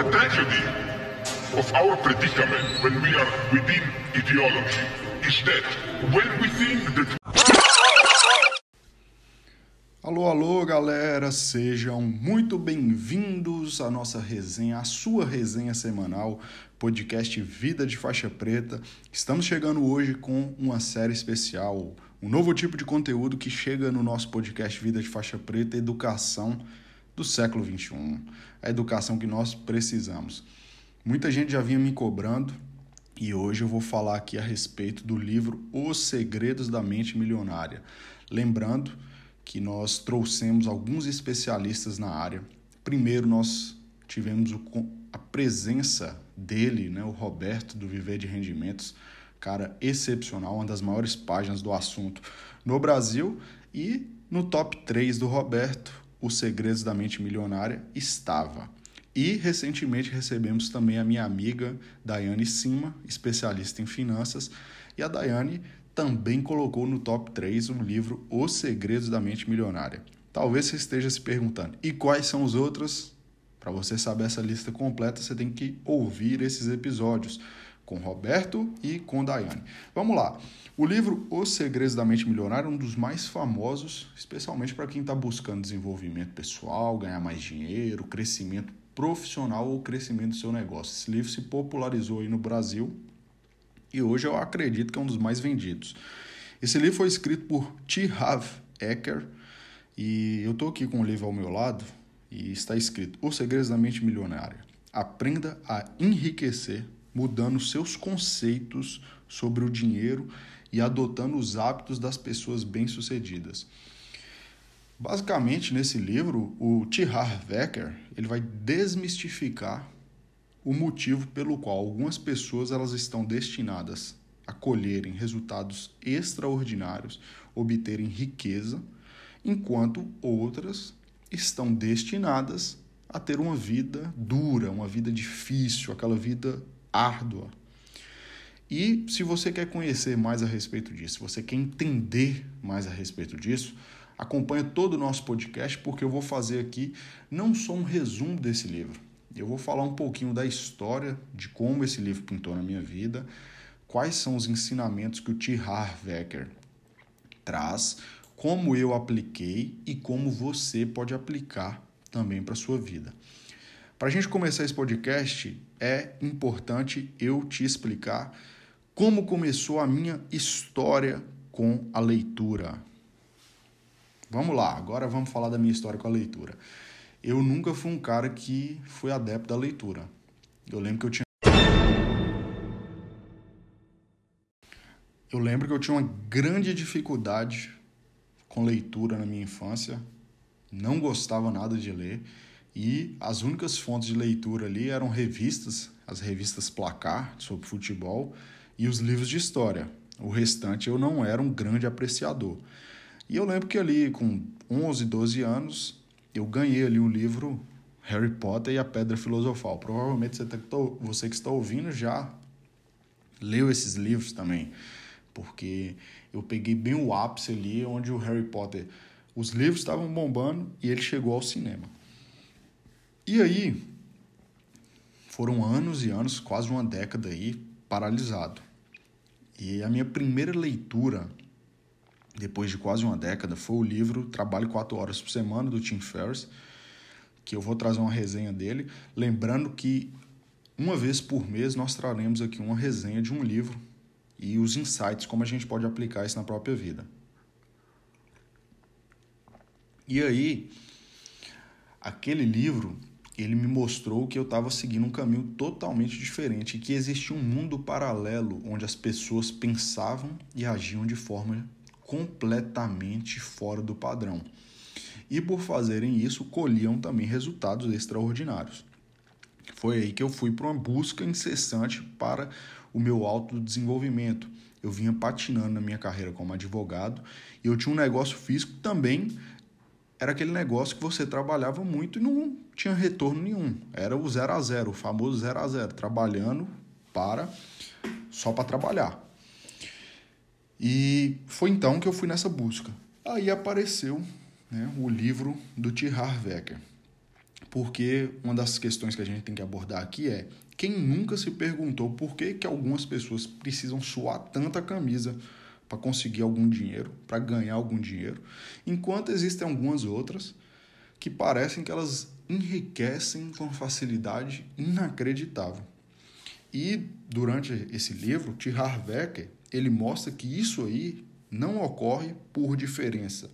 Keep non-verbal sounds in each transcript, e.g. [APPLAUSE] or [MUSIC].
The tragedy of our predicament when we are within ideology is that when we think that Alô, alô, galera, sejam muito bem-vindos à nossa resenha, à sua resenha semanal, podcast Vida de Faixa Preta. Estamos chegando hoje com uma série especial, um novo tipo de conteúdo que chega no nosso podcast Vida de Faixa Preta, Educação do século XXI, a educação que nós precisamos. Muita gente já vinha me cobrando e hoje eu vou falar aqui a respeito do livro Os Segredos da Mente Milionária. Lembrando que nós trouxemos alguns especialistas na área. Primeiro, nós tivemos a presença dele, né, o Roberto, do Viver de Rendimentos, cara excepcional, uma das maiores páginas do assunto no Brasil. E no top 3 do Roberto, Os Segredos da Mente Milionária estava. E recentemente recebemos também a minha amiga Daiane Sima, especialista em finanças, e a Daiane também colocou no top 3 o livro Os Segredos da Mente Milionária. Talvez você esteja se perguntando, e quais são os outros? Para você saber essa lista completa, você tem que ouvir esses episódios com Roberto e com Daiane. Vamos lá. O livro Os Segredos da Mente Milionária é um dos mais famosos, especialmente para quem está buscando desenvolvimento pessoal, ganhar mais dinheiro, crescimento profissional ou crescimento do seu negócio. Esse livro se popularizou aí no Brasil e hoje eu acredito que é um dos mais vendidos. Esse livro foi escrito por T. Harv Eker e eu estou aqui com o livro ao meu lado e está escrito Os Segredos da Mente Milionária. Aprenda a enriquecer mudando seus conceitos sobre o dinheiro e adotando os hábitos das pessoas bem-sucedidas. Basicamente, nesse livro, o T. Harv Eker ele vai desmistificar o motivo pelo qual algumas pessoas elas estão destinadas a colherem resultados extraordinários, obterem riqueza, enquanto outras estão destinadas a ter uma vida dura, uma vida difícil, aquela vida árdua. E se você quer conhecer mais a respeito disso, se você quer entender mais a respeito disso, acompanha todo o nosso podcast porque eu vou fazer aqui não só um resumo desse livro, eu vou falar um pouquinho da história de como esse livro pintou na minha vida, quais são os ensinamentos que o T. Harv Eker traz, como eu apliquei e como você pode aplicar também para a sua vida. Para a gente começar esse podcast, é importante eu te explicar como começou a minha história com a leitura. Vamos lá, agora vamos falar da minha história com a leitura eu nunca fui um cara que foi adepto da leitura. Eu lembro que eu tinha Eu lembro que eu tinha uma grande dificuldade com leitura na minha infância. Não gostava nada de ler e as únicas fontes de leitura ali eram revistas, as revistas Placar sobre futebol e os livros de história. O restante eu não era um grande apreciador. E eu lembro que ali com 11, 12 anos, eu ganhei ali o livro Harry Potter e a Pedra Filosofal. Provavelmente você, tá, você que está ouvindo já leu esses livros também, porque eu peguei bem o ápice ali onde o Harry Potter, os livros estavam bombando e ele chegou ao cinema. E aí foram anos e anos, quase uma década aí paralisado. E a minha primeira leitura depois de quase uma década, foi o livro Trabalho Quatro Horas por Semana, do Tim Ferriss, que eu vou trazer uma resenha dele. Lembrando que uma vez por mês nós traremos aqui uma resenha de um livro e os insights, como a gente pode aplicar isso na própria vida. E aí, aquele livro, ele me mostrou que eu estava seguindo um caminho totalmente diferente e que existia um mundo paralelo onde as pessoas pensavam e agiam de forma completamente fora do padrão. E por fazerem isso, colhiam também resultados extraordinários. Foi aí que eu fui para uma busca incessante para o meu autodesenvolvimento. Eu vinha patinando na minha carreira como advogado e eu tinha um negócio físico também era aquele negócio que você trabalhava muito e não tinha retorno nenhum. Era o zero a zero, o famoso zero a zero, trabalhando para só para trabalhar. E foi então que eu fui nessa busca. Aí apareceu né, o livro do T. Harv Eker. porque uma das questões que a gente tem que abordar aqui é quem nunca se perguntou por que, que algumas pessoas precisam suar tanta camisa para conseguir algum dinheiro, para ganhar algum dinheiro, enquanto existem algumas outras que parecem que elas enriquecem com facilidade inacreditável. E durante esse livro, T. Harvecker, ele mostra que isso aí não ocorre por diferença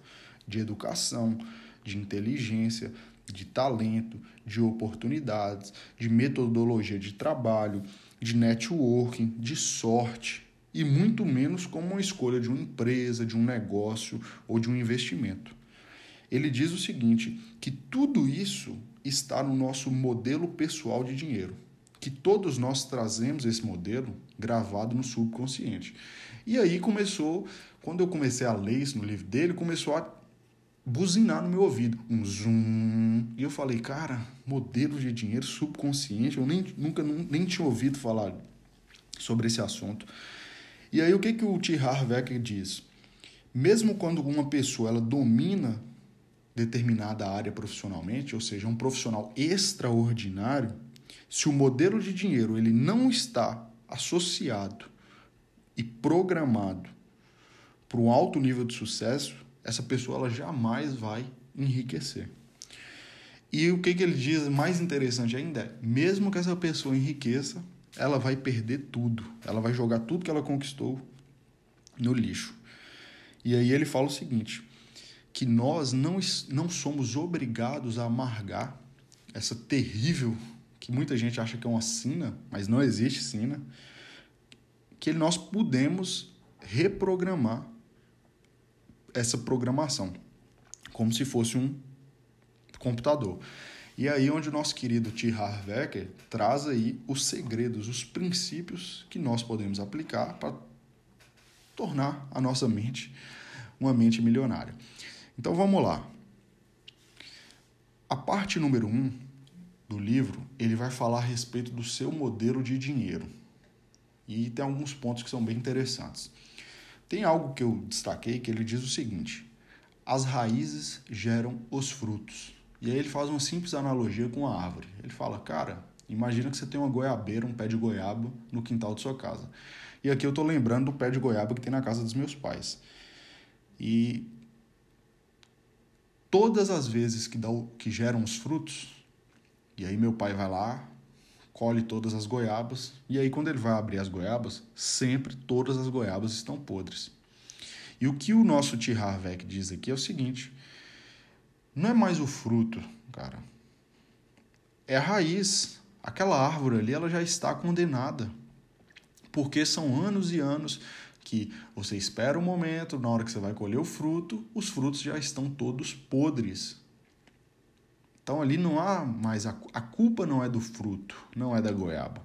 de educação, de inteligência, de talento, de oportunidades, de metodologia de trabalho, de networking, de sorte e muito menos como uma escolha de uma empresa, de um negócio ou de um investimento. Ele diz o seguinte: que tudo isso está no nosso modelo pessoal de dinheiro, que todos nós trazemos esse modelo gravado no subconsciente. E aí começou, quando eu comecei a ler isso no livro dele, começou a buzinar no meu ouvido, um zoom. E eu falei, cara, modelo de dinheiro subconsciente, eu nem, nunca nem tinha ouvido falar sobre esse assunto. E aí o que, que o T. Harvecker diz? Mesmo quando uma pessoa ela domina determinada área profissionalmente, ou seja, um profissional extraordinário, se o modelo de dinheiro ele não está associado e programado para um alto nível de sucesso, essa pessoa ela jamais vai enriquecer. E o que, que ele diz mais interessante ainda é: mesmo que essa pessoa enriqueça, ela vai perder tudo. Ela vai jogar tudo que ela conquistou no lixo. E aí ele fala o seguinte: que nós não, não somos obrigados a amargar essa terrível, que muita gente acha que é uma sina, mas não existe sina, que nós podemos reprogramar essa programação, como se fosse um computador. E aí onde o nosso querido T. Harvecker traz aí os segredos, os princípios que nós podemos aplicar para tornar a nossa mente uma mente milionária. Então vamos lá. A parte número um do livro, ele vai falar a respeito do seu modelo de dinheiro. E tem alguns pontos que são bem interessantes. Tem algo que eu destaquei que ele diz o seguinte: as raízes geram os frutos. E aí ele faz uma simples analogia com a árvore. Ele fala, cara, imagina que você tem uma goiabeira, um pé de goiaba no quintal de sua casa. E aqui eu estou lembrando do pé de goiaba que tem na casa dos meus pais. E todas as vezes que, dá, que geram os frutos, e aí meu pai vai lá, colhe todas as goiabas, e aí quando ele vai abrir as goiabas, sempre todas as goiabas estão podres. E o que o nosso T. Harveck diz aqui é o seguinte: não é mais o fruto, cara. É a raiz. Aquela árvore ali, ela já está condenada. Porque são anos e anos que você espera o um momento, na hora que você vai colher o fruto, os frutos já estão todos podres. Então ali não há mais a, a culpa não é do fruto, não é da goiaba.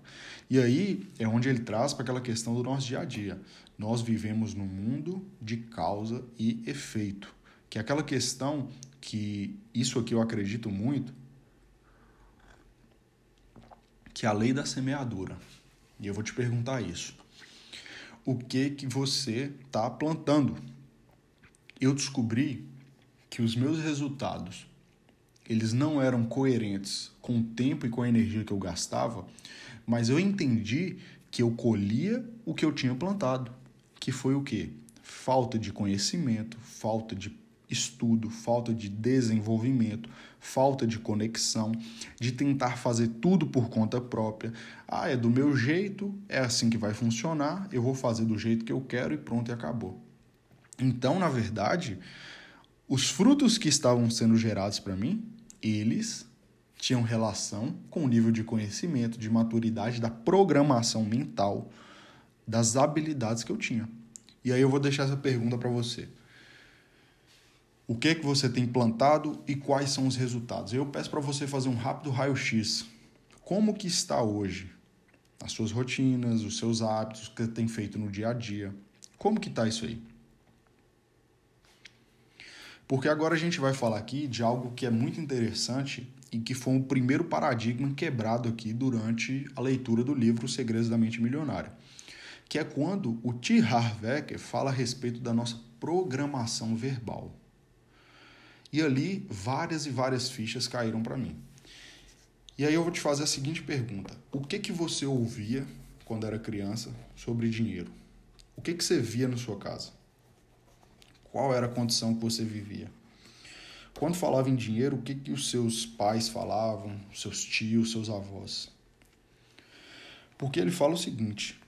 E aí é onde ele traz para aquela questão do nosso dia a dia. Nós vivemos num mundo de causa e efeito, que é aquela questão que isso aqui eu acredito muito, que é a lei da semeadura. E eu vou te perguntar isso. O que que você está plantando? Eu descobri que os meus resultados eles não eram coerentes com o tempo e com a energia que eu gastava, mas eu entendi que eu colhia o que eu tinha plantado, que foi o quê? Falta de conhecimento, falta de estudo, falta de desenvolvimento, falta de conexão, de tentar fazer tudo por conta própria. Ah, é do meu jeito, é assim que vai funcionar, eu vou fazer do jeito que eu quero e pronto e acabou. Então, na verdade, os frutos que estavam sendo gerados para mim eles tinham relação com o nível de conhecimento, de maturidade, da programação mental, das habilidades que eu tinha. E aí eu vou deixar essa pergunta para você. O que é que você tem plantado e quais são os resultados? Eu peço para você fazer um rápido raio-x. Como que está hoje? As suas rotinas, os seus hábitos, o que você tem feito no dia a dia. Como que está isso aí? Porque agora a gente vai falar aqui de algo que é muito interessante e que foi o primeiro paradigma quebrado aqui durante a leitura do livro Os Segredos da Mente Milionária, que é quando o T. Harvecker fala a respeito da nossa programação verbal. E ali várias e várias fichas caíram para mim. E aí eu vou te fazer a seguinte pergunta: o que que você ouvia quando era criança sobre dinheiro? O que que você via na sua casa? Qual era a condição que você vivia? Quando falava em dinheiro, o que que os seus pais falavam, seus tios, seus avós? Porque ele fala o seguinte: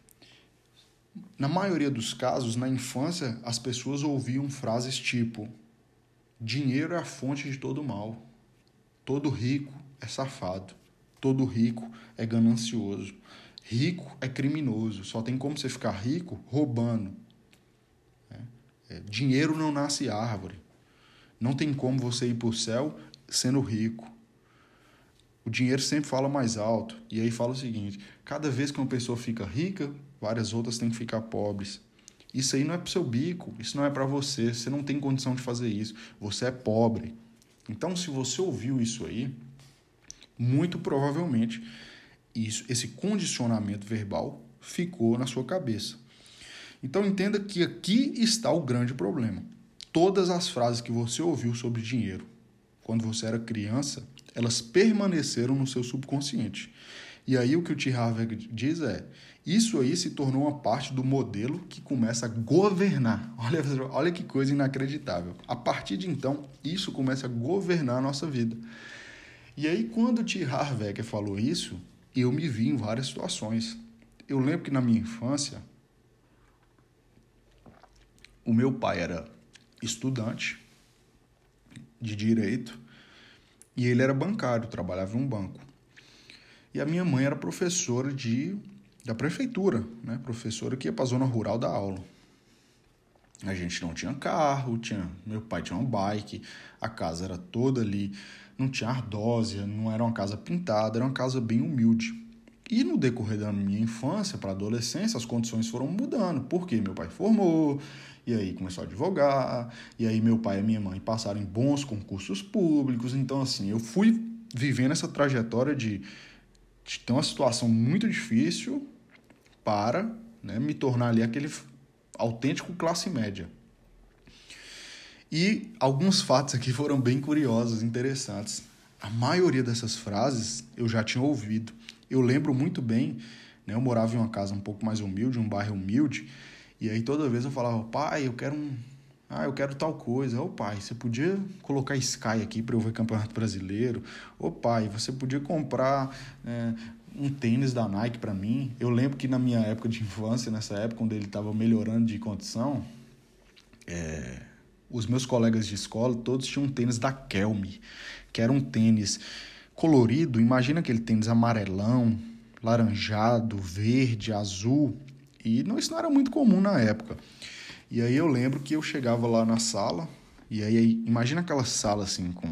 na maioria dos casos, na infância, as pessoas ouviam frases tipo: dinheiro é a fonte de todo mal, todo rico é safado, todo rico é ganancioso, rico é criminoso, só tem como você ficar rico roubando. É, dinheiro não nasce árvore, não tem como você ir para o céu sendo rico. O dinheiro sempre fala mais alto. E aí fala o seguinte: cada vez que uma pessoa fica rica, várias outras têm que ficar pobres. Isso aí não é para o seu bico, isso não é para você, você não tem condição de fazer isso, você é pobre. Então, se você ouviu isso aí, muito provavelmente isso, esse condicionamento verbal ficou na sua cabeça. Então entenda que aqui está o grande problema. Todas as frases que você ouviu sobre dinheiro quando você era criança, elas permaneceram no seu subconsciente. E aí o que o T. Harvey diz é: isso aí se tornou uma parte do modelo que começa a governar. [LAUGHS] Olha, olha que coisa inacreditável. A partir de então, isso começa a governar a nossa vida. E aí, quando o T. Harvey falou isso, eu me vi em várias situações. Eu lembro que na minha infância, o meu pai era estudante de direito e ele era bancário, trabalhava em um banco. E a minha mãe era professora de da prefeitura, né? Professora que ia para a zona rural da aula. A gente não tinha carro, tinha, meu pai tinha um bike, a casa era toda ali, não tinha ardósia, não era uma casa pintada, era uma casa bem humilde. E no decorrer da minha infância para adolescência, as condições foram mudando, porque meu pai formou, e aí começou a advogar, e aí meu pai e minha mãe passaram em bons concursos públicos. Então, assim, eu fui vivendo essa trajetória de, ter uma situação muito difícil para né, me tornar ali aquele autêntico classe média. E alguns fatos aqui [LAUGHS] foram bem curiosos, interessantes. A maioria dessas frases eu já tinha ouvido. Eu lembro muito bem, né, eu morava em uma casa um pouco mais humilde, um bairro humilde, e aí toda vez eu falava, pai, eu quero um. Ah, eu quero tal coisa. Ô pai, você podia colocar Sky aqui para eu ver Campeonato Brasileiro? Ô pai, você podia comprar é, um tênis da Nike para mim? Eu lembro que na minha época de infância, nessa época, quando ele estava melhorando de condição, é, os meus colegas de escola todos tinham um tênis da Kelme, que era um tênis colorido. Imagina aquele tênis amarelão, laranjado, verde, azul. E não, isso não era muito comum na época. E aí eu lembro que eu chegava lá na sala, e aí imagina aquela sala assim, com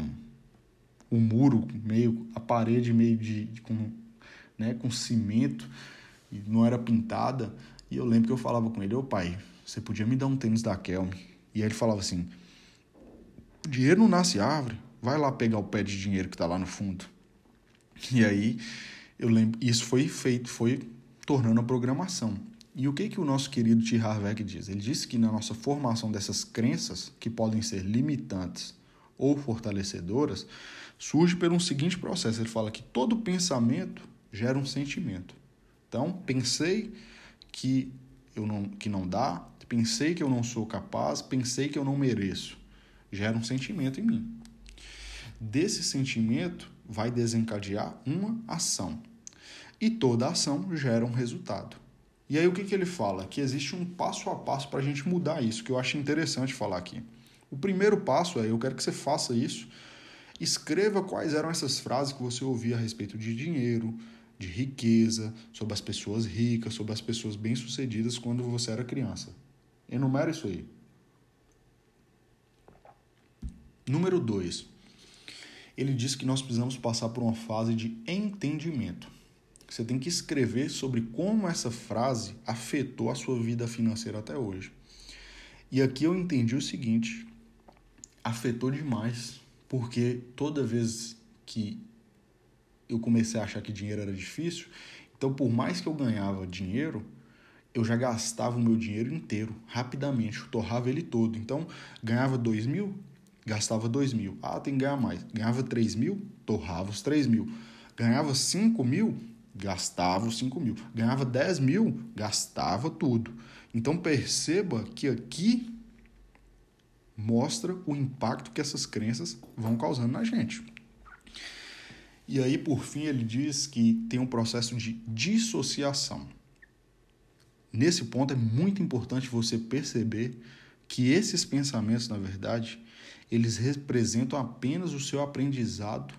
o um muro meio, a parede meio de, de, com, né, com cimento, e não era pintada. E eu lembro que eu falava com ele, ô pai, você podia me dar um tênis da Kelme? E aí ele falava assim, dinheiro não nasce árvore, vai lá pegar o pé de dinheiro que está lá no fundo. E aí eu lembro, isso foi feito, foi tornando a programação. E o que, que o nosso querido T. Harvey diz? Ele disse que na nossa formação dessas crenças, que podem ser limitantes ou fortalecedoras, surge um seguinte processo. Ele fala que todo pensamento gera um sentimento. Então, pensei que, eu não, que não dá, pensei que eu não sou capaz, pensei que eu não mereço. Gera um sentimento em mim. Desse sentimento vai desencadear uma ação. E toda ação gera um resultado. E aí o que, que ele fala? Que existe um passo a passo para a gente mudar isso, que eu acho interessante falar aqui. O primeiro passo é, eu quero que você faça isso, escreva quais eram essas frases que você ouvia a respeito de dinheiro, de riqueza, sobre as pessoas ricas, sobre as pessoas bem-sucedidas quando você era criança. Enumera isso aí. Número 2. Ele diz que nós precisamos passar por uma fase de entendimento. Você tem que escrever sobre como essa frase afetou a sua vida financeira até hoje. E aqui eu entendi o seguinte: afetou demais, porque toda vez que eu comecei a achar que dinheiro era difícil, então por mais que eu ganhava dinheiro, eu já gastava o meu dinheiro inteiro, rapidamente, torrava ele todo. Então, ganhava dois mil, gastava dois mil. Ah, tem que ganhar mais. Ganhava três mil, torrava os três mil Ganhava 5 mil, gastava os 5 mil. Ganhava 10 mil, gastava tudo. Então perceba que aqui mostra o impacto que essas crenças vão causando na gente. E aí, por fim, ele diz que tem um processo de dissociação. Nesse ponto é muito importante você perceber que esses pensamentos, na verdade, eles representam apenas o seu aprendizado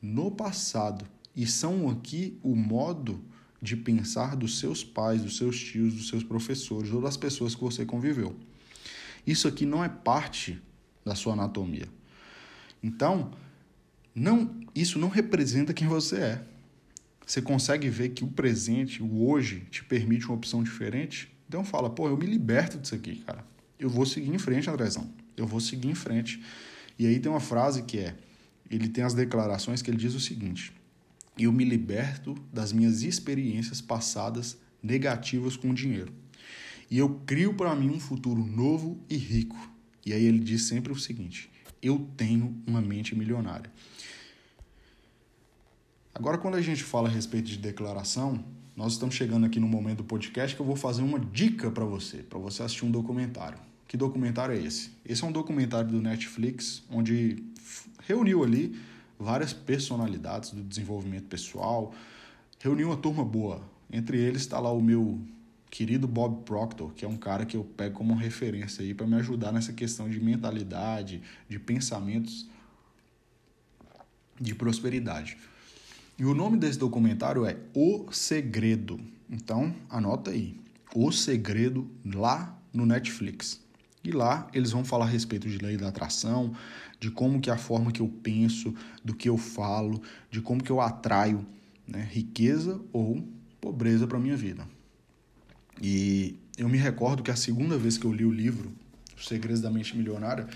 no passado e são aqui o modo de pensar dos seus pais, dos seus tios, dos seus professores ou das pessoas que você conviveu. Isso aqui não é parte da sua anatomia. Então, não, isso não representa quem você é. Você consegue ver que o presente, o hoje, te permite uma opção diferente? Então fala, pô, eu me liberto disso aqui, cara. Eu vou seguir em frente, Andrezão. Eu vou seguir em frente. E aí tem uma frase que é, ele tem as declarações que ele diz o seguinte: eu me liberto das minhas experiências passadas negativas com o dinheiro. E eu crio para mim um futuro novo e rico. E aí ele diz sempre o seguinte: eu tenho uma mente milionária. Agora, quando a gente fala a respeito de declaração, nós estamos chegando aqui no momento do podcast que eu vou fazer uma dica para você, para você assistir um documentário. Que documentário é esse? Esse é um documentário do Netflix, onde reuniu ali várias personalidades do desenvolvimento pessoal, reuniu uma turma boa. Entre eles está lá o meu querido Bob Proctor, que é um cara que eu pego como referência aí para me ajudar nessa questão de mentalidade, de pensamentos de prosperidade. E o nome desse documentário é O Segredo. Então, anota aí. O Segredo lá no Netflix. E lá eles vão falar a respeito de lei da atração, de como que é a forma que eu penso, do que eu falo, de como que eu atraio né, riqueza ou pobreza para minha vida. E eu me recordo que a segunda vez que eu li o livro, Os Segredos da Mente Milionária,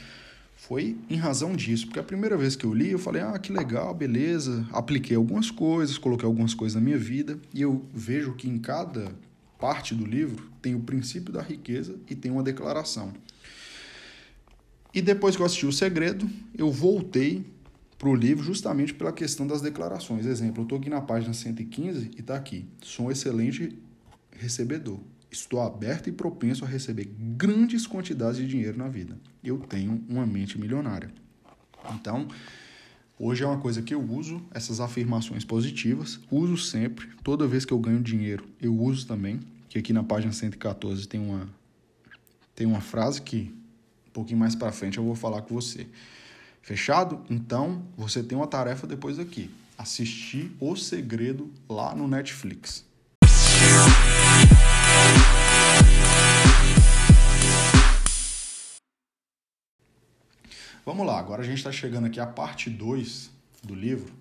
foi em razão disso, porque a primeira vez que eu li, eu falei: "Ah, que legal, beleza". Apliquei algumas coisas, coloquei algumas coisas na minha vida, e eu vejo que em cada parte do livro tem o princípio da riqueza e tem uma declaração. E depois que eu assisti O Segredo, eu voltei para o livro justamente pela questão das declarações. Exemplo, eu estou aqui na página 115 e está aqui. Sou um excelente recebedor. Estou aberto e propenso a receber grandes quantidades de dinheiro na vida. Eu tenho uma mente milionária. Então, hoje é uma coisa que eu uso, essas afirmações positivas, uso sempre. Toda vez que eu ganho dinheiro, eu uso também. Que aqui na página 114 tem uma, tem uma frase que um pouquinho mais para frente eu vou falar com você. Fechado? Então, você tem uma tarefa depois aqui. Assistir O Segredo lá no Netflix. Vamos lá, agora a gente está chegando aqui à parte 2 do livro,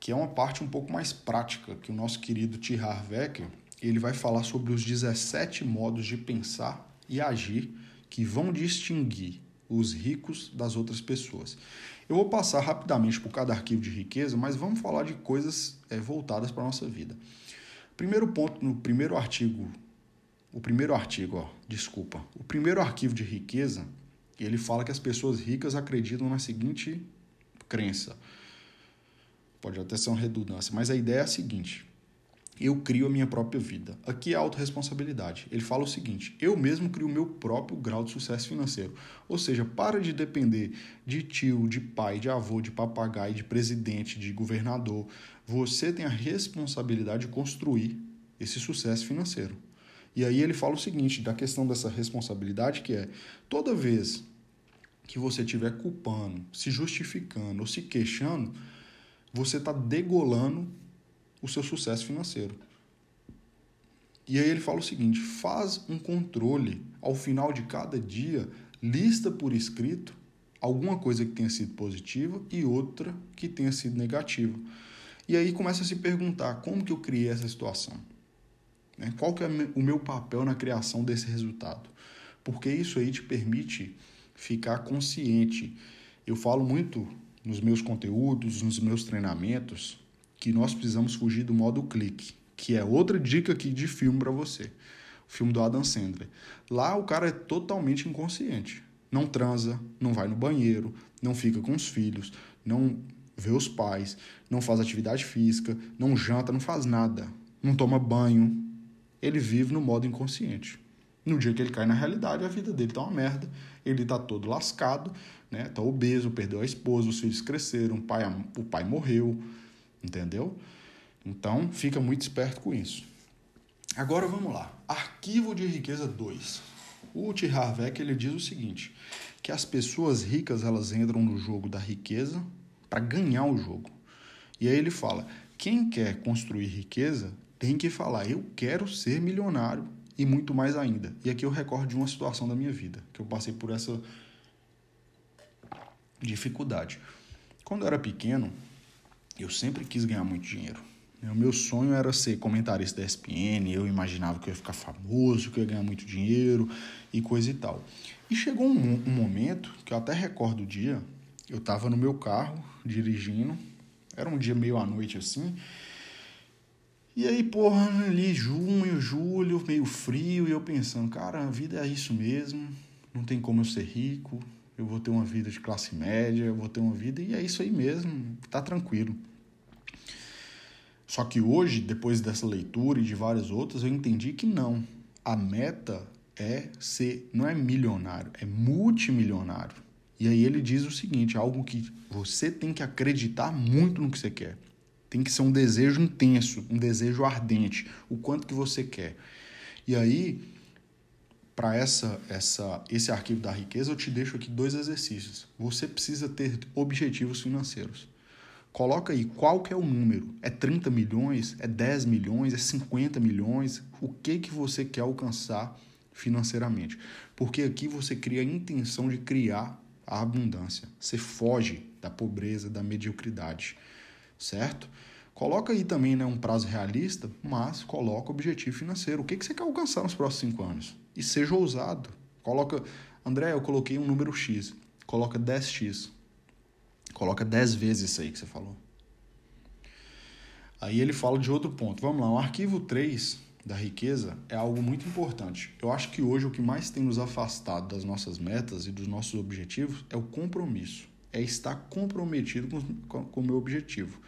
que é uma parte um pouco mais prática, que o nosso querido T. Harvecker, ele vai falar sobre os 17 modos de pensar e agir que vão distinguir os ricos das outras pessoas. Eu vou passar rapidamente por cada arquivo de riqueza, mas vamos falar de coisas é, voltadas para a nossa vida. Primeiro ponto, no primeiro artigo, o primeiro artigo, ó, desculpa, o primeiro arquivo de riqueza ele fala que as pessoas ricas acreditam na seguinte crença. Pode até ser uma redundância, mas a ideia é a seguinte: eu crio a minha própria vida. Aqui é autorresponsabilidade. Ele fala o seguinte: eu mesmo crio o meu próprio grau de sucesso financeiro. Ou seja, para de depender de tio, de pai, de avô, de papagaio, de presidente, de governador. Você tem a responsabilidade de construir esse sucesso financeiro. E aí ele fala o seguinte, da questão dessa responsabilidade, que é toda vez que você estiver culpando, se justificando ou se queixando, você está degolando o seu sucesso financeiro. E aí ele fala o seguinte: faz um controle ao final de cada dia, lista por escrito alguma coisa que tenha sido positiva e outra que tenha sido negativa. E aí começa a se perguntar como que eu criei essa situação. Né? Qual que é o meu papel na criação desse resultado? Porque isso aí te permite ficar consciente. Eu falo muito nos meus conteúdos, nos meus treinamentos, que nós precisamos fugir do modo clique, que é outra dica aqui de filme para você. O filme do Adam Sandler. Lá o cara é totalmente inconsciente. Não transa, não vai no banheiro, não fica com os filhos, não vê os pais, não faz atividade física, não janta, não faz nada, não toma banho. Ele vive no modo inconsciente. No dia que ele cai na realidade, a vida dele tá uma merda, ele tá todo lascado, né? Tá obeso, perdeu a esposa, os filhos cresceram, o pai, o pai morreu, entendeu? Então, fica muito esperto com isso. Agora vamos lá. Arquivo de riqueza 2. O T. Harvey ele diz o seguinte, que as pessoas ricas elas entram no jogo da riqueza para ganhar o jogo. E aí ele fala: quem quer construir riqueza tem que falar, eu quero ser milionário e muito mais ainda. E aqui eu recordo de uma situação da minha vida, que eu passei por essa dificuldade. Quando eu era pequeno, eu sempre quis ganhar muito dinheiro. O meu sonho era ser comentarista da ESPN, eu imaginava que eu ia ficar famoso, que eu ia ganhar muito dinheiro e coisa e tal. E chegou um, um momento, que eu até recordo o dia, eu estava no meu carro, dirigindo, era um dia meio à noite assim, e aí, porra, ali junho, julho, meio frio, e eu pensando, cara, a vida é isso mesmo, não tem como eu ser rico, eu vou ter uma vida de classe média, eu vou ter uma vida, e é isso aí mesmo, tá tranquilo. Só que hoje, depois dessa leitura e de várias outras, eu entendi que não. A meta é ser, não é milionário, é multimilionário. E aí ele diz o seguinte, algo que você tem que acreditar muito no que você quer. Tem que ser um desejo intenso, um desejo ardente, o quanto que você quer. E aí, para essa, essa, esse arquivo da riqueza, eu te deixo aqui dois exercícios. Você precisa ter objetivos financeiros. Coloca aí qual que é o número. É 30 milhões? É 10 milhões? É 50 milhões? O que que você quer alcançar financeiramente? Porque aqui você cria a intenção de criar a abundância. Você foge da pobreza, da mediocridade certo? Coloca aí também né, um prazo realista, mas coloca objetivo financeiro. O que, que você quer alcançar nos próximos cinco anos? E seja ousado. Coloca, André, eu coloquei um número X. Coloca 10x. Coloca 10 vezes isso aí que você falou. Aí ele fala de outro ponto. Vamos lá, o arquivo 3 da riqueza é algo muito importante. Eu acho que hoje o que mais tem nos afastado das nossas metas e dos nossos objetivos é o compromisso é estar comprometido com, o meu objetivo.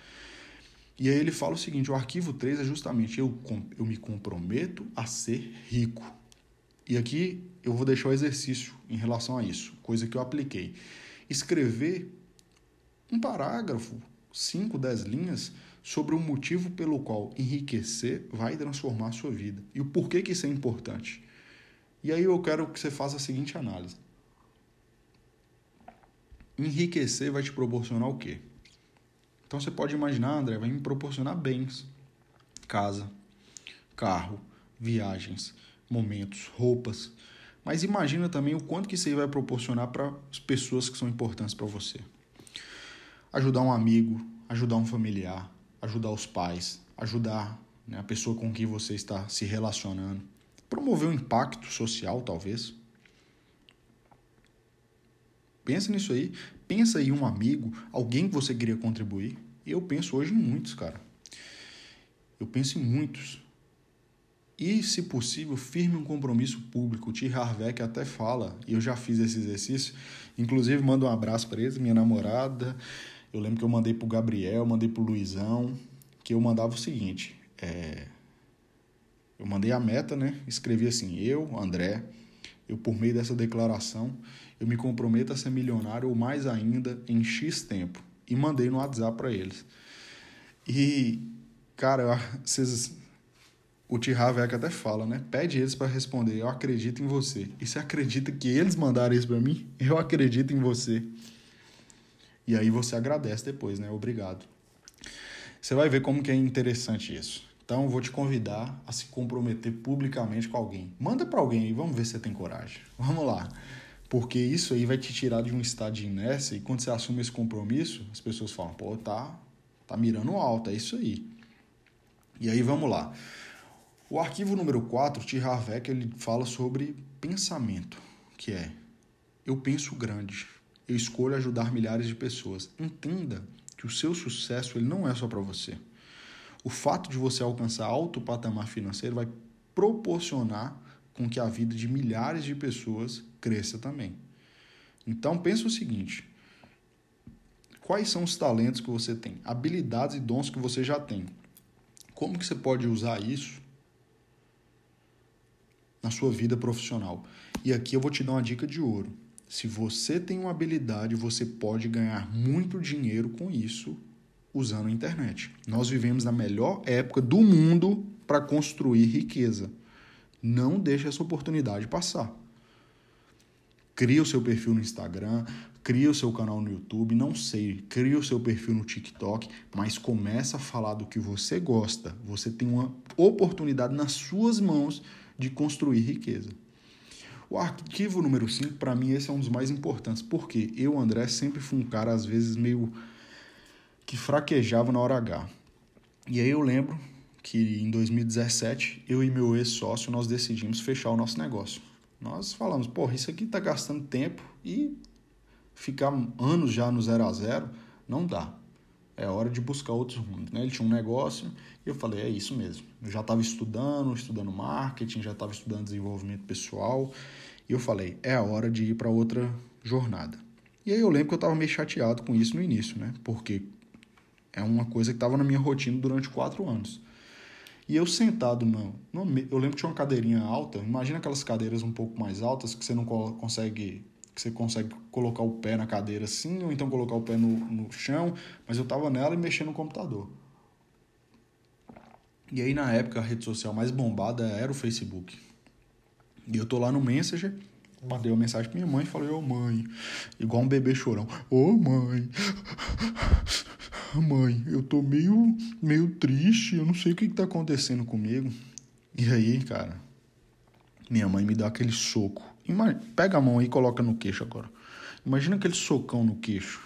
E aí ele fala o seguinte: o arquivo 3 é justamente eu, eu me comprometo a ser rico. E aqui eu vou deixar o exercício em relação a isso, coisa que eu apliquei. Escrever um parágrafo, 5, 10 linhas, sobre o motivo pelo qual enriquecer vai transformar a sua vida e o porquê que isso é importante. E aí eu quero que você faça a seguinte análise. Enriquecer vai te proporcionar o quê? Então você pode imaginar, André, vai me proporcionar bens, casa, carro, viagens, momentos, roupas. Mas imagina também o quanto que isso aí vai proporcionar para as pessoas que são importantes para você. Ajudar um amigo, ajudar um familiar, ajudar os pais, ajudar né, a pessoa com quem você está se relacionando. Promover um impacto social, talvez. Pensa nisso aí. Pensa em um amigo, alguém que você queria contribuir. Eu penso hoje em muitos, cara. Eu penso em muitos. E, se possível, firme um compromisso público. O T. Harvey até fala, e eu já fiz esse exercício. Inclusive, mando um abraço para eles, minha namorada. Eu lembro que eu mandei pro Gabriel, mandei pro Luizão, que eu mandava o seguinte: é... eu mandei a meta, né? Escrevi assim: eu, André, eu, por meio dessa declaração, eu me comprometo a ser milionário ou mais ainda em X tempo. E mandei no WhatsApp para eles. E, cara, vocês, o T. Havek até fala, né? Pede eles para responder, eu acredito em você. E você acredita que eles mandaram isso para mim? Eu acredito em você. E aí você agradece depois, né? Obrigado. Você vai ver como que é interessante isso. Então, eu vou te convidar a se comprometer publicamente com alguém. Manda para alguém aí, vamos ver se você tem coragem. Vamos lá. Porque isso aí vai te tirar de um estado de inércia e quando você assume esse compromisso, as pessoas falam, pô, tá, tá mirando alto, é isso aí. E aí vamos lá. O arquivo número 4, T. Harvek, ele fala sobre pensamento, que é eu penso grande, eu escolho ajudar milhares de pessoas. Entenda que o seu sucesso ele não é só para você. O fato de você alcançar alto patamar financeiro vai proporcionar com que a vida de milhares de pessoas cresça também. Então pensa o seguinte: Quais são os talentos que você tem? Habilidades e dons que você já tem. Como que você pode usar isso na sua vida profissional? E aqui eu vou te dar uma dica de ouro. Se você tem uma habilidade, você pode ganhar muito dinheiro com isso usando a internet. Nós vivemos na melhor época do mundo para construir riqueza. Não deixe essa oportunidade passar. Cria o seu perfil no Instagram, cria o seu canal no YouTube, não sei, cria o seu perfil no TikTok, mas começa a falar do que você gosta. Você tem uma oportunidade nas suas mãos de construir riqueza. O arquivo número 5, para mim, esse é um dos mais importantes, porque eu, André, sempre fui um cara, às vezes, meio que fraquejava na hora H. E aí eu lembro que em 2017, eu e meu ex-sócio, nós decidimos fechar o nosso negócio. Nós falamos, porra, isso aqui está gastando tempo e ficar anos já no zero a zero não dá. É hora de buscar outros rumos. Né? Ele tinha um negócio e eu falei, é isso mesmo. Eu já estava estudando, estudando marketing, já estava estudando desenvolvimento pessoal. E eu falei, é a hora de ir para outra jornada. E aí eu lembro que eu estava meio chateado com isso no início, né? Porque é uma coisa que estava na minha rotina durante quatro anos. E eu sentado no, Eu lembro que tinha uma cadeirinha alta. Imagina aquelas cadeiras um pouco mais altas que você não consegue. Que você consegue colocar o pé na cadeira assim, ou então colocar o pé no, no chão. Mas eu tava nela e mexendo no computador. E aí, na época, a rede social mais bombada era o Facebook. E eu tô lá no Messenger, mandei uma mensagem pra minha mãe e falei, ô oh, mãe, igual um bebê chorão, ô oh, mãe, [LAUGHS] mãe, eu tô meio, meio triste, eu não sei o que, que tá acontecendo comigo. E aí, cara, minha mãe me dá aquele soco. Pega a mão aí e coloca no queixo agora. Imagina aquele socão no queixo.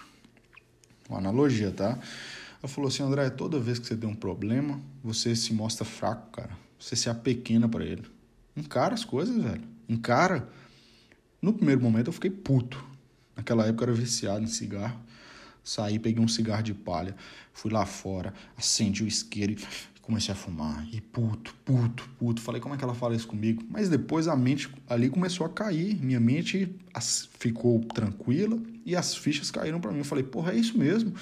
Uma analogia, tá? Ela falou assim, André, toda vez que você tem um problema, você se mostra fraco, cara. Você se apequena para ele. Encara as coisas, velho. Encara. No primeiro momento eu fiquei puto. Naquela época eu era viciado em cigarro. Saí, peguei um cigarro de palha, fui lá fora, acendi o isqueiro e comecei a fumar. E puto, puto, puto. Falei, como é que ela fala isso comigo? Mas depois a mente ali começou a cair. Minha mente ficou tranquila e as fichas caíram para mim. Eu falei, porra, é isso mesmo.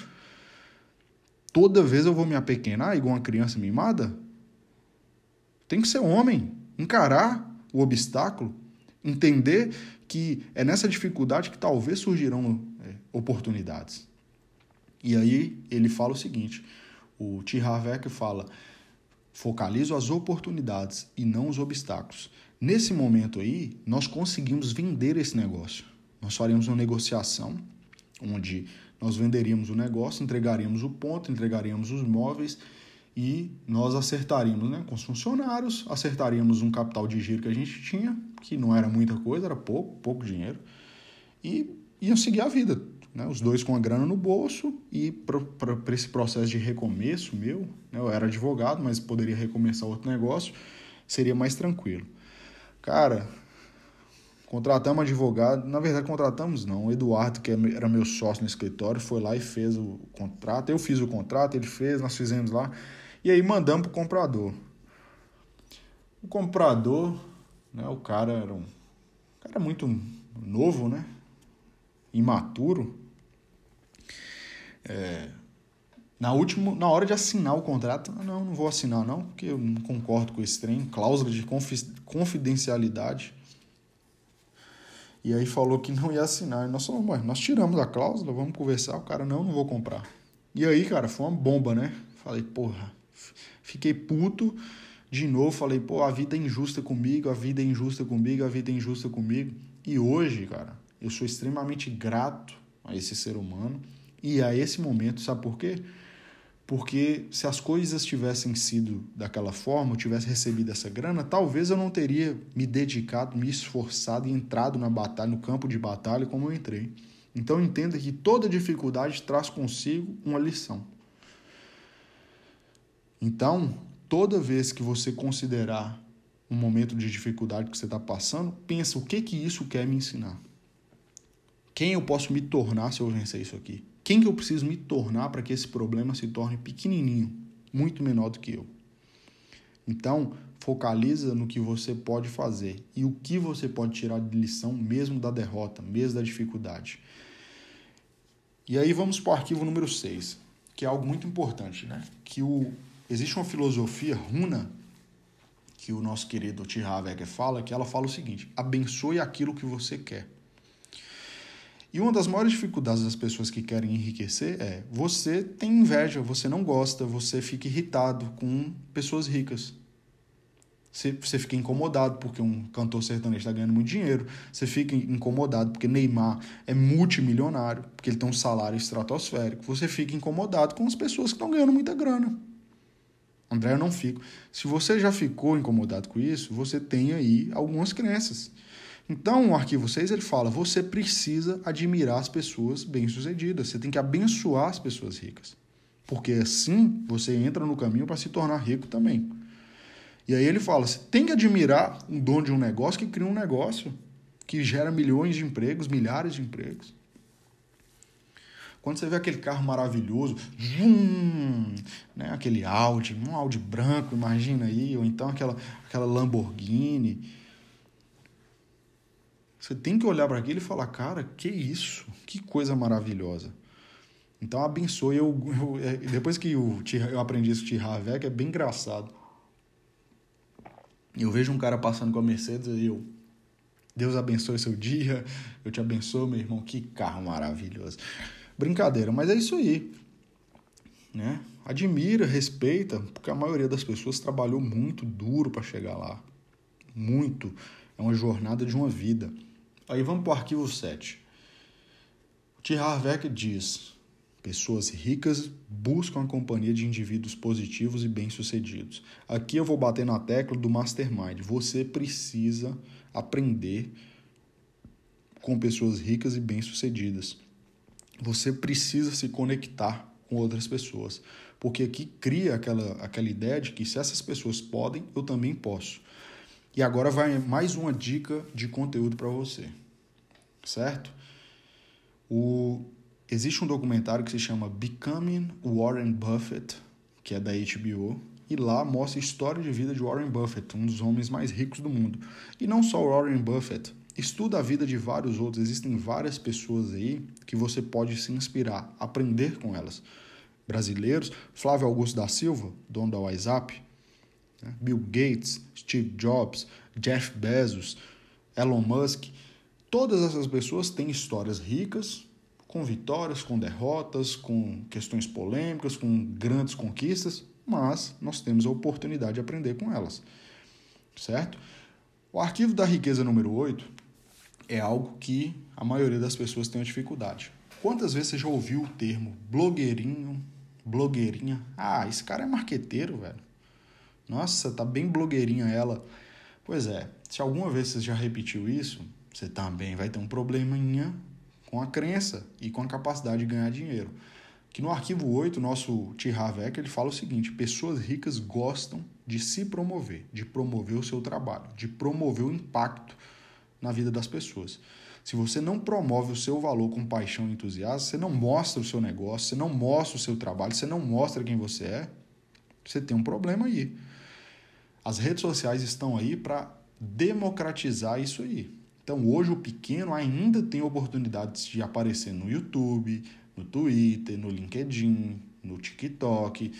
Toda vez eu vou me apequenar igual uma criança mimada? Tem que ser homem, encarar o obstáculo, entender que é nessa dificuldade que talvez surgirão é, oportunidades. E aí ele fala o seguinte: o T. Harveck fala, focalizo as oportunidades e não os obstáculos. Nesse momento aí, nós conseguimos vender esse negócio. Nós faremos uma negociação onde nós venderíamos o negócio, entregaríamos o ponto, entregaríamos os móveis e nós acertaríamos né, com os funcionários, acertaríamos um capital de giro que a gente tinha, que não era muita coisa, era pouco, pouco dinheiro, e iam seguir a vida né, os dois com a grana no bolso e para esse processo de recomeço meu, né, eu era advogado, mas poderia recomeçar outro negócio, seria mais tranquilo. Cara, contratamos advogado, na verdade contratamos não, o Eduardo, que era meu sócio no escritório, foi lá e fez o contrato, eu fiz o contrato, ele fez, nós fizemos lá, e aí mandamos pro comprador. O comprador, né, o cara era um cara muito novo, né, imaturo, é, na última, na hora de assinar o contrato, não, não vou assinar não, porque eu não concordo com esse trem, cláusula de confidencialidade. E aí falou que não ia assinar. E nós falamos, nós tiramos a cláusula, vamos conversar. O cara, não, não vou comprar. E aí, cara, foi uma bomba, né? Falei, porra, fiquei puto de novo. Falei, pô, a vida é injusta comigo, a vida é injusta comigo, a vida é injusta comigo. E hoje, cara, eu sou extremamente grato a esse ser humano e a esse momento, sabe por quê? Porque se as coisas tivessem sido daquela forma, eu tivesse recebido essa grana, talvez eu não teria me dedicado, me esforçado e entrado na batalha, no campo de batalha como eu entrei. Então entenda que toda dificuldade traz consigo uma lição. Então, toda vez que você considerar um momento de dificuldade que você está passando, pensa o que que isso quer me ensinar. Quem eu posso me tornar se eu vencer isso aqui? Quem que eu preciso me tornar para que esse problema se torne pequenininho, muito menor do que eu? Então, focaliza no que você pode fazer e o que você pode tirar de lição mesmo da derrota, mesmo da dificuldade. E aí vamos para o arquivo número 6, que é algo muito importante, né? Que o, existe uma filosofia runa que o nosso querido T. Havecker fala, que ela fala o seguinte: abençoe aquilo que você quer. E uma das maiores dificuldades das pessoas que querem enriquecer é você tem inveja, você não gosta, você fica irritado com pessoas ricas. Você, fica incomodado porque um cantor sertanejo está ganhando muito dinheiro. Você fica incomodado porque Neymar é multimilionário, porque ele tem um salário estratosférico. Você fica incomodado com as pessoas que estão ganhando muita grana. André, eu não fico. Se você já ficou incomodado com isso, você tem aí algumas crenças. Então, o arquivo 6 ele fala: você precisa admirar as pessoas bem-sucedidas, você tem que abençoar as pessoas ricas. Porque assim você entra no caminho para se tornar rico também. E aí ele fala: você tem que admirar um dono de um negócio que cria um negócio que gera milhões de empregos, milhares de empregos. Quando você vê aquele carro maravilhoso, zoom, né, aquele Audi, um Audi branco, imagina aí, ou então aquela, aquela Lamborghini. Você tem que olhar para aquilo e falar, cara, que isso? Que coisa maravilhosa. Então abençoe. Eu, eu é, depois que eu, eu aprendi isso o Ravec, é bem engraçado. Eu vejo um cara passando com a Mercedes e eu, Deus abençoe seu dia, eu te abençoo, meu irmão, que carro maravilhoso. Brincadeira, mas é isso aí. Né? Admira, respeita, porque a maioria das pessoas trabalhou muito duro para chegar lá. Muito. É uma jornada de uma vida. Aí vamos para o arquivo 7. O T. Harveck diz: pessoas ricas buscam a companhia de indivíduos positivos e bem-sucedidos. Aqui eu vou bater na tecla do mastermind. Você precisa aprender com pessoas ricas e bem-sucedidas. Você precisa se conectar com outras pessoas, porque aqui cria aquela, aquela ideia de que se essas pessoas podem, eu também posso. E agora vai mais uma dica de conteúdo para você, certo? O, existe um documentário que se chama Becoming Warren Buffett, que é da HBO, e lá mostra a história de vida de Warren Buffett, um dos homens mais ricos do mundo. E não só Warren Buffett, estuda a vida de vários outros, existem várias pessoas aí que você pode se inspirar, aprender com elas. Brasileiros, Flávio Augusto da Silva, dono da WhatsApp, né? Bill Gates, Steve Jobs, Jeff Bezos, Elon Musk, todas essas pessoas têm histórias ricas, com vitórias, com derrotas, com questões polêmicas, com grandes conquistas, mas nós temos a oportunidade de aprender com elas. Certo? O arquivo da riqueza número 8 é algo que a maioria das pessoas tem dificuldade. Quantas vezes você já ouviu o termo blogueirinho, blogueirinha? Ah, esse cara é marqueteiro, velho. Nossa, tá bem blogueirinha ela. Pois é, se alguma vez você já repetiu isso, você também vai ter um probleminha com a crença e com a capacidade de ganhar dinheiro. Que no arquivo 8, nosso T. Havek, ele fala o seguinte: pessoas ricas gostam de se promover, de promover o seu trabalho, de promover o impacto na vida das pessoas. Se você não promove o seu valor com paixão e entusiasmo, você não mostra o seu negócio, você não mostra o seu trabalho, você não mostra quem você é, você tem um problema aí. As redes sociais estão aí para democratizar isso aí. Então hoje o pequeno ainda tem oportunidades de aparecer no YouTube, no Twitter, no LinkedIn, no TikTok,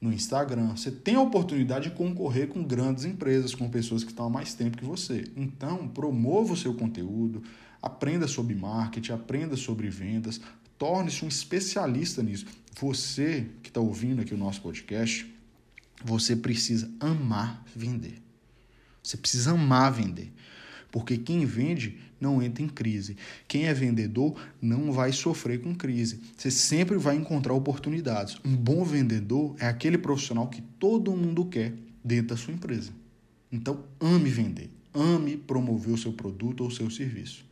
no Instagram. Você tem a oportunidade de concorrer com grandes empresas, com pessoas que estão há mais tempo que você. Então, promova o seu conteúdo, aprenda sobre marketing, aprenda sobre vendas, torne-se um especialista nisso. Você que está ouvindo aqui o nosso podcast, você precisa amar vender. Você precisa amar vender. Porque quem vende não entra em crise. Quem é vendedor não vai sofrer com crise. Você sempre vai encontrar oportunidades. Um bom vendedor é aquele profissional que todo mundo quer dentro da sua empresa. Então, ame vender. Ame promover o seu produto ou o seu serviço.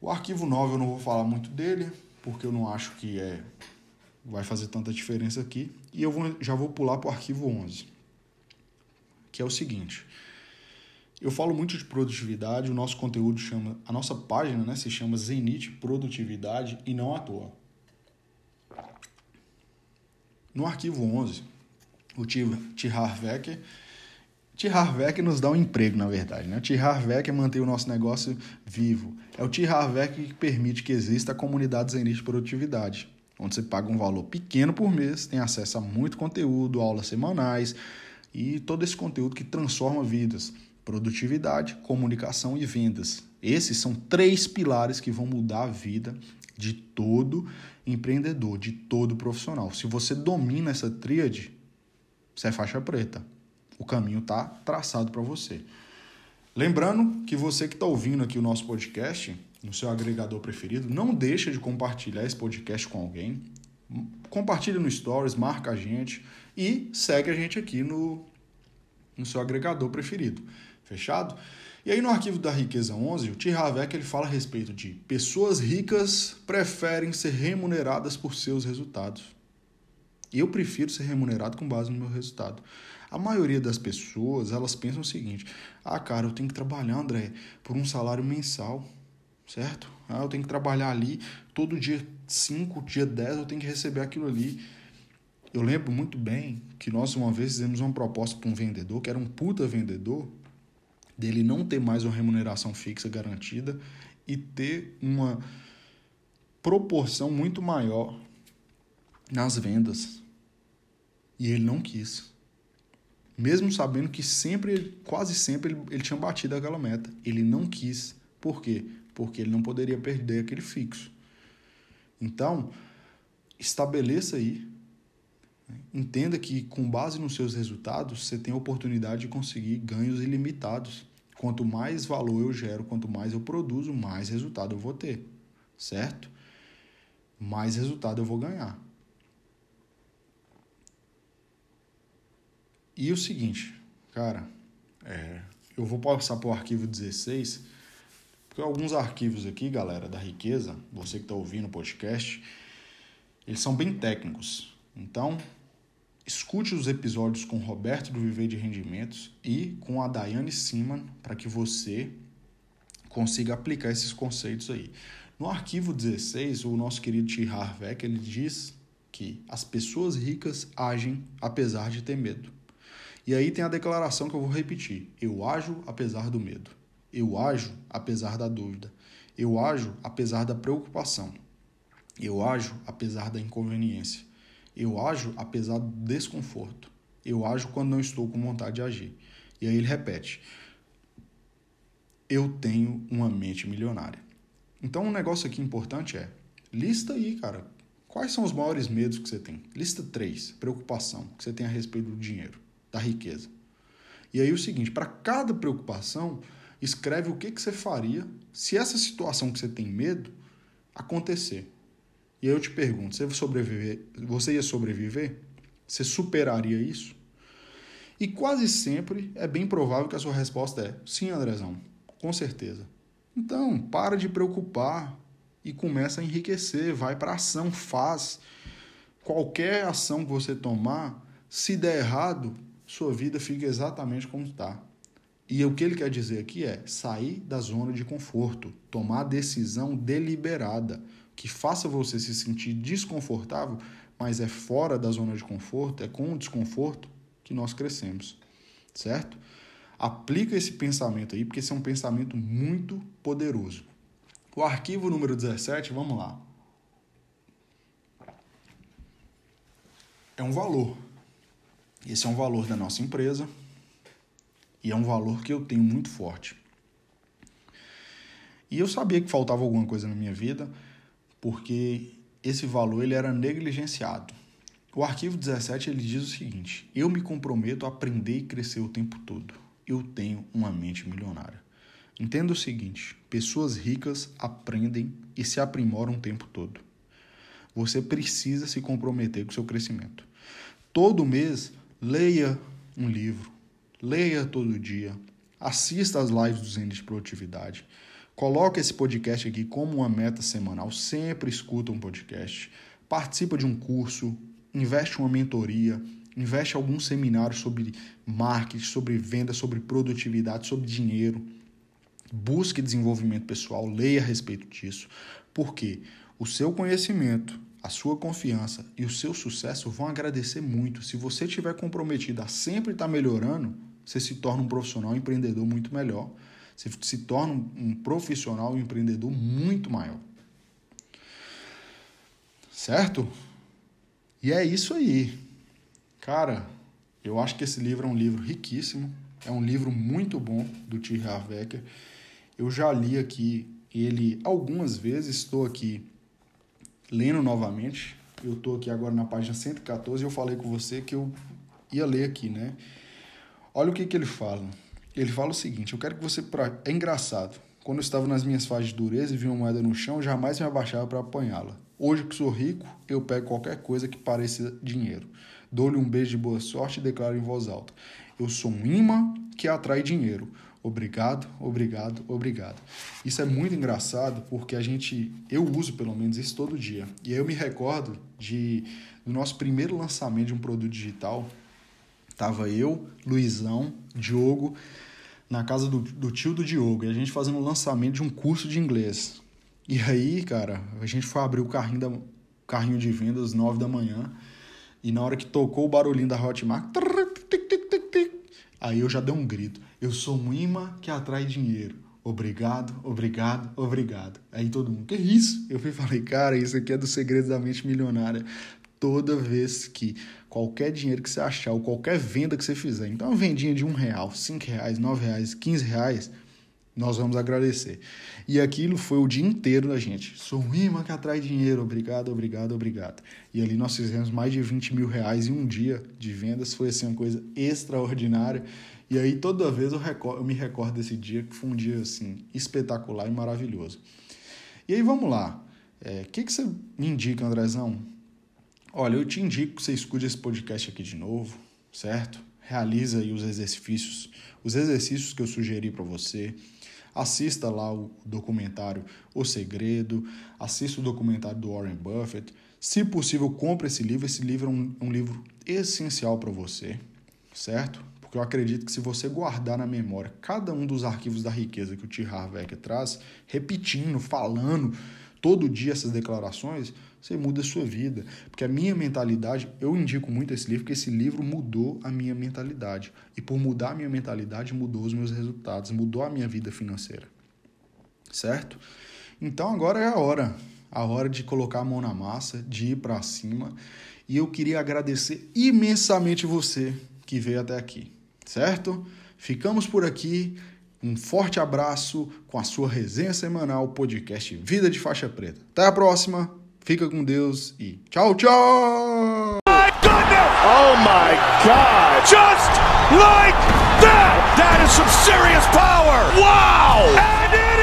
O arquivo 9 eu não vou falar muito dele, porque eu não acho que é vai fazer tanta diferença aqui. E eu vou, já vou pular para o arquivo 11, que é o seguinte. Eu falo muito de produtividade, o nosso conteúdo chama, a nossa página né, se chama Zenit Produtividade e não à toa. No arquivo 11, o T. Harvecker Tirarvec nos dá um emprego, na verdade. Né? O Tirarvec é manter o nosso negócio vivo. É o Tirarvec que permite que exista a comunidade Zenit de produtividade, onde você paga um valor pequeno por mês, tem acesso a muito conteúdo, aulas semanais e todo esse conteúdo que transforma vidas. Produtividade, comunicação e vendas. Esses são três pilares que vão mudar a vida de todo empreendedor, de todo profissional. Se você domina essa tríade, você é faixa preta o caminho está traçado para você. Lembrando que você que está ouvindo aqui o nosso podcast, no seu agregador preferido, não deixa de compartilhar esse podcast com alguém. Compartilha no Stories, marca a gente e segue a gente aqui no, no seu agregador preferido. Fechado? E aí no arquivo da Riqueza 11, o T. Havek ele fala a respeito de pessoas ricas preferem ser remuneradas por seus resultados. Eu prefiro ser remunerado com base no meu resultado. A maioria das pessoas, elas pensam o seguinte: ah, cara, eu tenho que trabalhar, André, por um salário mensal, certo? Ah, eu tenho que trabalhar ali todo dia 5, dia 10, eu tenho que receber aquilo ali. Eu lembro muito bem que nós uma vez fizemos uma proposta para um vendedor, que era um puta vendedor, dele não ter mais uma remuneração fixa garantida e ter uma proporção muito maior nas vendas. E ele não quis mesmo sabendo que sempre, quase sempre, ele, ele tinha batido aquela meta. Ele não quis. Por quê? Porque ele não poderia perder aquele fixo. Então, estabeleça aí. Né? Entenda que, com base nos seus resultados, você tem a oportunidade de conseguir ganhos ilimitados. Quanto mais valor eu gero, quanto mais eu produzo, mais resultado eu vou ter. Certo? Mais resultado eu vou ganhar. E o seguinte, cara, é, eu vou passar para o arquivo 16, porque alguns arquivos aqui, galera, da riqueza, você que está ouvindo o podcast, eles são bem técnicos. Então, escute os episódios com Roberto do Viver de Rendimentos e com a Daiane Siman para que você consiga aplicar esses conceitos aí. No arquivo 16, o nosso querido Vec, ele diz que as pessoas ricas agem apesar de ter medo. E aí tem a declaração que eu vou repetir: eu ajo apesar do medo. Eu ajo apesar da dúvida. Eu ajo apesar da preocupação. Eu ajo apesar da inconveniência. Eu ajo apesar do desconforto. Eu ajo quando não estou com vontade de agir. E aí ele repete: Eu tenho uma mente milionária. Então, um negócio aqui importante é: lista aí, cara, quais são os maiores medos que você tem? Lista três: preocupação que você tem a respeito do dinheiro da riqueza. E aí o seguinte, para cada preocupação, escreve o que, que você faria se essa situação que você tem medo acontecer. E aí eu te pergunto, você, sobreviver, você ia sobreviver? Você superaria isso? E quase sempre é bem provável que a sua resposta é sim, Andrezão, com certeza. Então, para de preocupar e começa a enriquecer, vai para ação, faz. Qualquer ação que você tomar, se der errado, sua vida fica exatamente como está. E o que ele quer dizer aqui é sair da zona de conforto, tomar decisão deliberada que faça você se sentir desconfortável, mas é fora da zona de conforto, é com o desconforto que nós crescemos, certo? Aplica esse pensamento aí, porque esse é um pensamento muito poderoso. O arquivo número 17, vamos lá. É um valor. Esse é um valor da nossa empresa e é um valor que eu tenho muito forte. E eu sabia que faltava alguma coisa na minha vida, porque esse valor ele era negligenciado. O arquivo 17 ele diz o seguinte: Eu me comprometo a aprender e crescer o tempo todo. Eu tenho uma mente milionária. Entenda o seguinte: pessoas ricas aprendem e se aprimoram o tempo todo. Você precisa se comprometer com o seu crescimento. Todo mês Leia um livro, leia todo dia, assista às lives do Zen de Produtividade, coloque esse podcast aqui como uma meta semanal, sempre escuta um podcast, participa de um curso, investe uma mentoria, investe algum seminário sobre marketing, sobre venda, sobre produtividade, sobre dinheiro. Busque desenvolvimento pessoal, leia a respeito disso, porque o seu conhecimento a sua confiança e o seu sucesso vão agradecer muito. Se você estiver comprometido a sempre estar melhorando, você se torna um profissional um empreendedor muito melhor. Você se torna um profissional um empreendedor muito maior. Certo? E é isso aí. Cara, eu acho que esse livro é um livro riquíssimo. É um livro muito bom do T. Harv Eker. Eu já li aqui ele algumas vezes, estou aqui lendo novamente. Eu estou aqui agora na página 114 e eu falei com você que eu ia ler aqui, né? Olha o que, que ele fala. Ele fala o seguinte: eu quero que você. Pra... É engraçado. Quando eu estava nas minhas fases de dureza e vi uma moeda no chão, jamais me abaixava para apanhá-la. Hoje que sou rico, eu pego qualquer coisa que pareça dinheiro. Dou-lhe um beijo de boa sorte e declaro em voz alta: Eu sou um imã que atrai dinheiro. Obrigado, obrigado, obrigado. Isso é muito engraçado porque a gente, eu uso pelo menos isso todo dia. E eu me recordo de do nosso primeiro lançamento de um produto digital. Tava eu, Luizão, Diogo, na casa do, do tio do Diogo, e a gente fazendo o lançamento de um curso de inglês. E aí, cara, a gente foi abrir o carrinho, da, carrinho de vendas às 9 da manhã. E na hora que tocou o barulhinho da Hotmart, aí eu já dei um grito. Eu sou um imã que atrai dinheiro. Obrigado, obrigado, obrigado. Aí todo mundo, que isso? Eu fui falei, cara, isso aqui é do Segredo da Mente Milionária. Toda vez que qualquer dinheiro que você achar, ou qualquer venda que você fizer, então uma vendinha de um real, cinco reais, nove reais, quinze reais, nós vamos agradecer. E aquilo foi o dia inteiro da gente. Sou um imã que atrai dinheiro, obrigado, obrigado, obrigado. E ali nós fizemos mais de 20 mil reais em um dia de vendas, foi assim uma coisa extraordinária. E aí toda vez eu, recordo, eu me recordo desse dia, que foi um dia assim espetacular e maravilhoso. E aí vamos lá. O é, que, que você me indica, Andrezão? Olha, eu te indico que você escute esse podcast aqui de novo, certo? Realiza aí os exercícios, os exercícios que eu sugeri para você assista lá o documentário O Segredo, assista o documentário do Warren Buffett. Se possível, compre esse livro. Esse livro é um, um livro essencial para você, certo? Porque eu acredito que se você guardar na memória cada um dos arquivos da riqueza que o T. Harv Eker traz, repetindo, falando todo dia essas declarações, você muda a sua vida. Porque a minha mentalidade, eu indico muito esse livro, porque esse livro mudou a minha mentalidade. E por mudar a minha mentalidade, mudou os meus resultados, mudou a minha vida financeira. Certo? Então agora é a hora. A hora de colocar a mão na massa, de ir para cima. E eu queria agradecer imensamente você que veio até aqui. Certo? Ficamos por aqui. Um forte abraço com a sua resenha semanal, podcast Vida de Faixa Preta. Até a próxima! Fica com Deus e tchau, tchau! Oh my God! Just like that! That is some serious power! Wow!